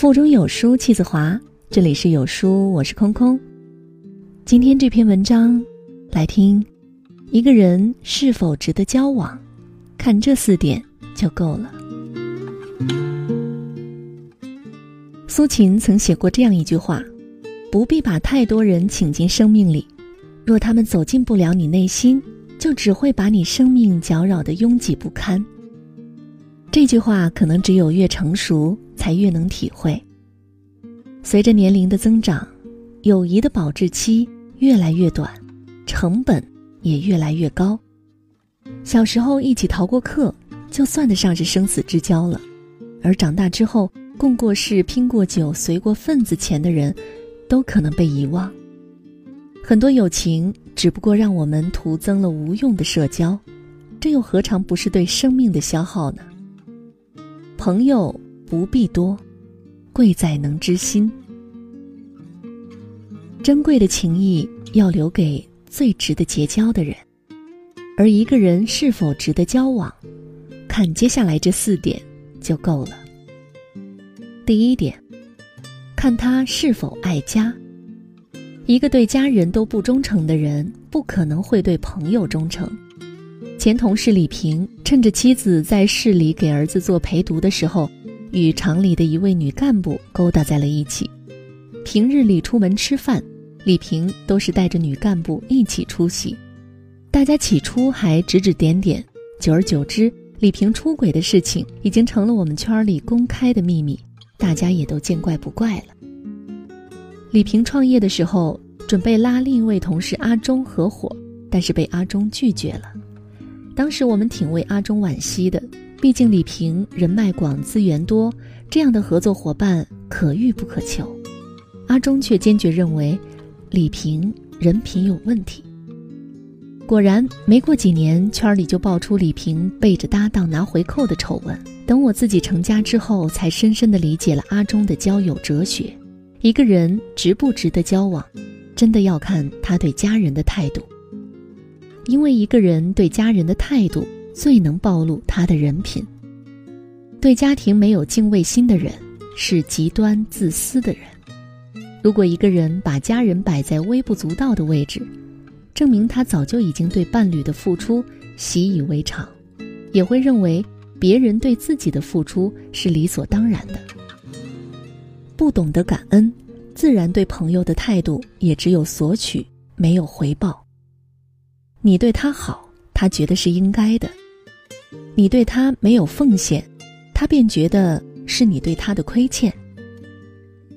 腹中有书气自华，这里是有书，我是空空。今天这篇文章，来听，一个人是否值得交往，看这四点就够了。苏秦曾写过这样一句话：不必把太多人请进生命里，若他们走进不了你内心，就只会把你生命搅扰的拥挤不堪。这句话可能只有越成熟。才越能体会。随着年龄的增长，友谊的保质期越来越短，成本也越来越高。小时候一起逃过课，就算得上是生死之交了；而长大之后，共过事、拼过酒、随过份子钱的人，都可能被遗忘。很多友情只不过让我们徒增了无用的社交，这又何尝不是对生命的消耗呢？朋友。不必多，贵在能知心。珍贵的情谊要留给最值得结交的人，而一个人是否值得交往，看接下来这四点就够了。第一点，看他是否爱家。一个对家人都不忠诚的人，不可能会对朋友忠诚。前同事李平趁着妻子在市里给儿子做陪读的时候。与厂里的一位女干部勾搭在了一起。平日里出门吃饭，李平都是带着女干部一起出席。大家起初还指指点点，久而久之，李平出轨的事情已经成了我们圈里公开的秘密，大家也都见怪不怪了。李平创业的时候，准备拉另一位同事阿忠合伙，但是被阿忠拒绝了。当时我们挺为阿忠惋惜的。毕竟李平人脉广、资源多，这样的合作伙伴可遇不可求。阿忠却坚决认为，李平人品有问题。果然，没过几年，圈里就爆出李平背着搭档拿回扣的丑闻。等我自己成家之后，才深深的理解了阿忠的交友哲学：一个人值不值得交往，真的要看他对家人的态度。因为一个人对家人的态度。最能暴露他的人品。对家庭没有敬畏心的人，是极端自私的人。如果一个人把家人摆在微不足道的位置，证明他早就已经对伴侣的付出习以为常，也会认为别人对自己的付出是理所当然的。不懂得感恩，自然对朋友的态度也只有索取，没有回报。你对他好，他觉得是应该的。你对他没有奉献，他便觉得是你对他的亏欠。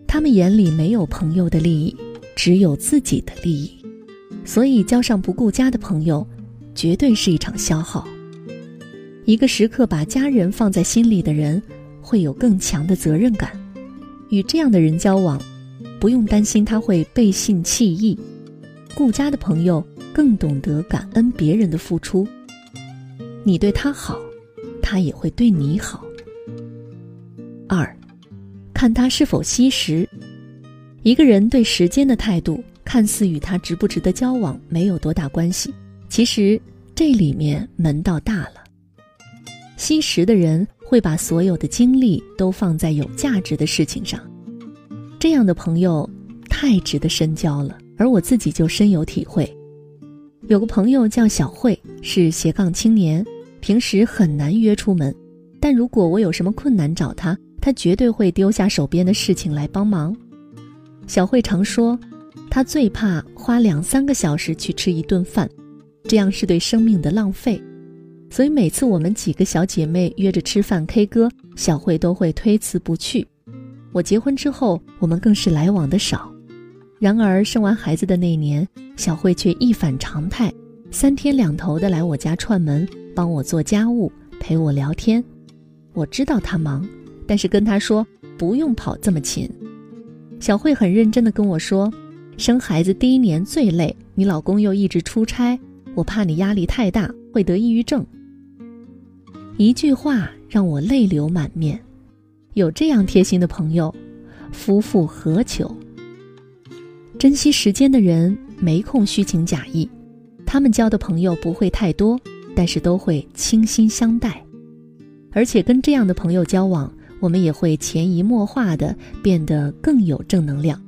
他们眼里没有朋友的利益，只有自己的利益，所以交上不顾家的朋友，绝对是一场消耗。一个时刻把家人放在心里的人，会有更强的责任感。与这样的人交往，不用担心他会背信弃义。顾家的朋友更懂得感恩别人的付出。你对他好，他也会对你好。二，看他是否惜时。一个人对时间的态度，看似与他值不值得交往没有多大关系，其实这里面门道大了。惜时的人会把所有的精力都放在有价值的事情上，这样的朋友太值得深交了。而我自己就深有体会。有个朋友叫小慧，是斜杠青年，平时很难约出门，但如果我有什么困难找他，他绝对会丢下手边的事情来帮忙。小慧常说，她最怕花两三个小时去吃一顿饭，这样是对生命的浪费。所以每次我们几个小姐妹约着吃饭 K 歌，小慧都会推辞不去。我结婚之后，我们更是来往的少。然而生完孩子的那年，小慧却一反常态，三天两头的来我家串门，帮我做家务，陪我聊天。我知道他忙，但是跟他说不用跑这么勤。小慧很认真的跟我说：“生孩子第一年最累，你老公又一直出差，我怕你压力太大会得抑郁症。”一句话让我泪流满面。有这样贴心的朋友，夫复何求？珍惜时间的人没空虚情假意，他们交的朋友不会太多，但是都会倾心相待。而且跟这样的朋友交往，我们也会潜移默化的变得更有正能量。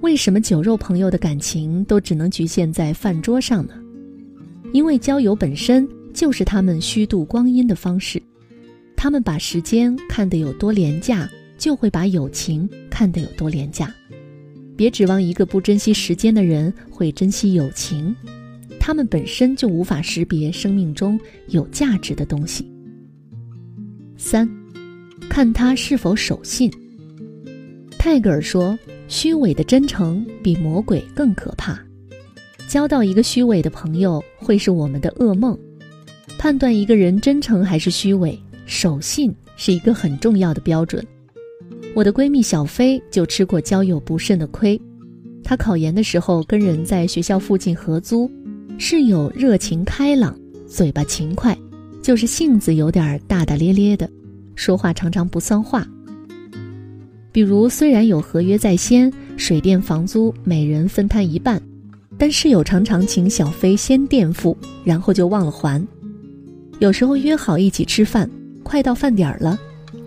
为什么酒肉朋友的感情都只能局限在饭桌上呢？因为交友本身就是他们虚度光阴的方式，他们把时间看得有多廉价，就会把友情看得有多廉价。别指望一个不珍惜时间的人会珍惜友情，他们本身就无法识别生命中有价值的东西。三，看他是否守信。泰戈尔说。虚伪的真诚比魔鬼更可怕，交到一个虚伪的朋友会是我们的噩梦。判断一个人真诚还是虚伪，守信是一个很重要的标准。我的闺蜜小飞就吃过交友不慎的亏。她考研的时候跟人在学校附近合租，室友热情开朗，嘴巴勤快，就是性子有点大大咧咧的，说话常常不算话。比如，虽然有合约在先，水电房租每人分摊一半，但室友常常请小飞先垫付，然后就忘了还。有时候约好一起吃饭，快到饭点儿了，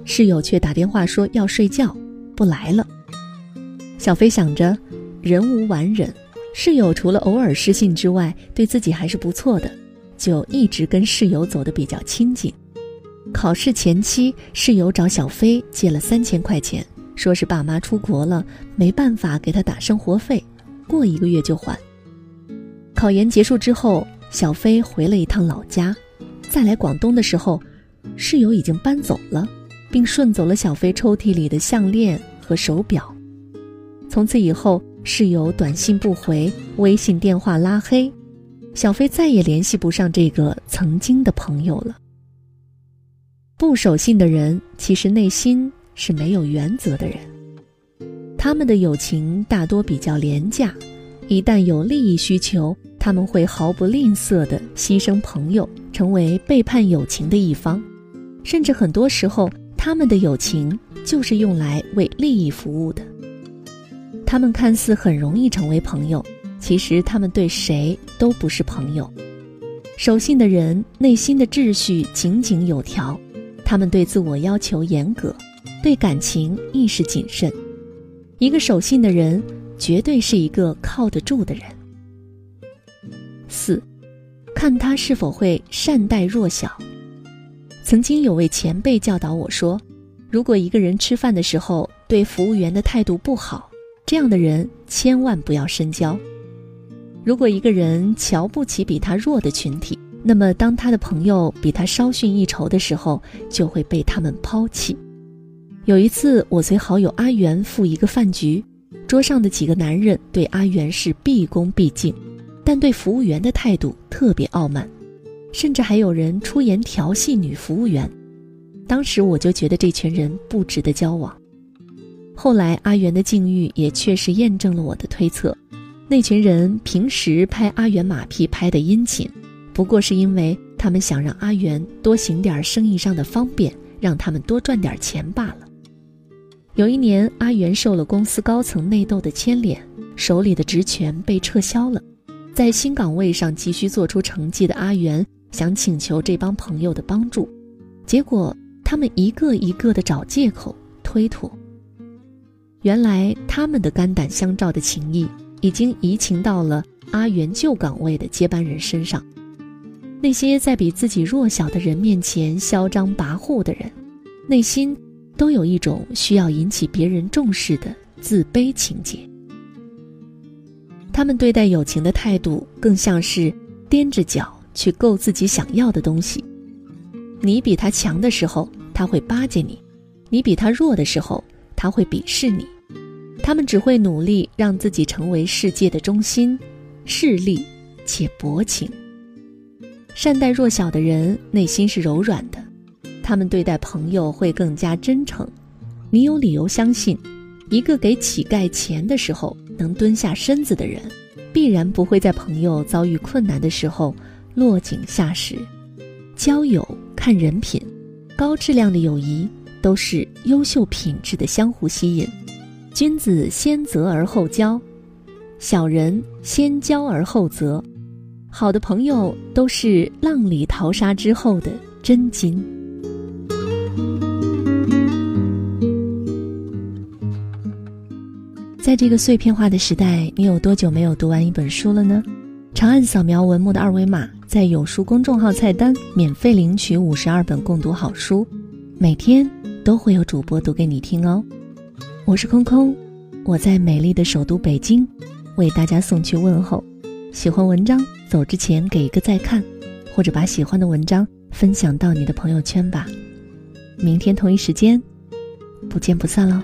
室友却打电话说要睡觉，不来了。小飞想着，人无完人，室友除了偶尔失信之外，对自己还是不错的，就一直跟室友走得比较亲近。考试前期，室友找小飞借了三千块钱。说是爸妈出国了，没办法给他打生活费，过一个月就还。考研结束之后，小飞回了一趟老家，再来广东的时候，室友已经搬走了，并顺走了小飞抽屉里的项链和手表。从此以后，室友短信不回，微信电话拉黑，小飞再也联系不上这个曾经的朋友了。不守信的人，其实内心。是没有原则的人，他们的友情大多比较廉价，一旦有利益需求，他们会毫不吝啬地牺牲朋友，成为背叛友情的一方，甚至很多时候，他们的友情就是用来为利益服务的。他们看似很容易成为朋友，其实他们对谁都不是朋友。守信的人内心的秩序井井有条，他们对自我要求严格。对感情意识谨慎，一个守信的人，绝对是一个靠得住的人。四，看他是否会善待弱小。曾经有位前辈教导我说，如果一个人吃饭的时候对服务员的态度不好，这样的人千万不要深交。如果一个人瞧不起比他弱的群体，那么当他的朋友比他稍逊一筹的时候，就会被他们抛弃。有一次，我随好友阿元赴一个饭局，桌上的几个男人对阿元是毕恭毕敬，但对服务员的态度特别傲慢，甚至还有人出言调戏女服务员。当时我就觉得这群人不值得交往。后来阿元的境遇也确实验证了我的推测，那群人平时拍阿元马屁拍得殷勤，不过是因为他们想让阿元多行点生意上的方便，让他们多赚点钱罢了。有一年，阿元受了公司高层内斗的牵连，手里的职权被撤销了。在新岗位上急需做出成绩的阿元，想请求这帮朋友的帮助，结果他们一个一个的找借口推脱。原来他们的肝胆相照的情谊，已经移情到了阿元旧岗位的接班人身上。那些在比自己弱小的人面前嚣张跋扈的人，内心。都有一种需要引起别人重视的自卑情节。他们对待友情的态度，更像是踮着脚去够自己想要的东西。你比他强的时候，他会巴结你；你比他弱的时候，他会鄙视你。他们只会努力让自己成为世界的中心，势利且薄情。善待弱小的人，内心是柔软的。他们对待朋友会更加真诚，你有理由相信，一个给乞丐钱的时候能蹲下身子的人，必然不会在朋友遭遇困难的时候落井下石。交友看人品，高质量的友谊都是优秀品质的相互吸引。君子先择而后交，小人先交而后择。好的朋友都是浪里淘沙之后的真金。在这个碎片化的时代，你有多久没有读完一本书了呢？长按扫描文末的二维码，在有书公众号菜单免费领取五十二本共读好书，每天都会有主播读给你听哦。我是空空，我在美丽的首都北京，为大家送去问候。喜欢文章，走之前给一个再看，或者把喜欢的文章分享到你的朋友圈吧。明天同一时间，不见不散喽。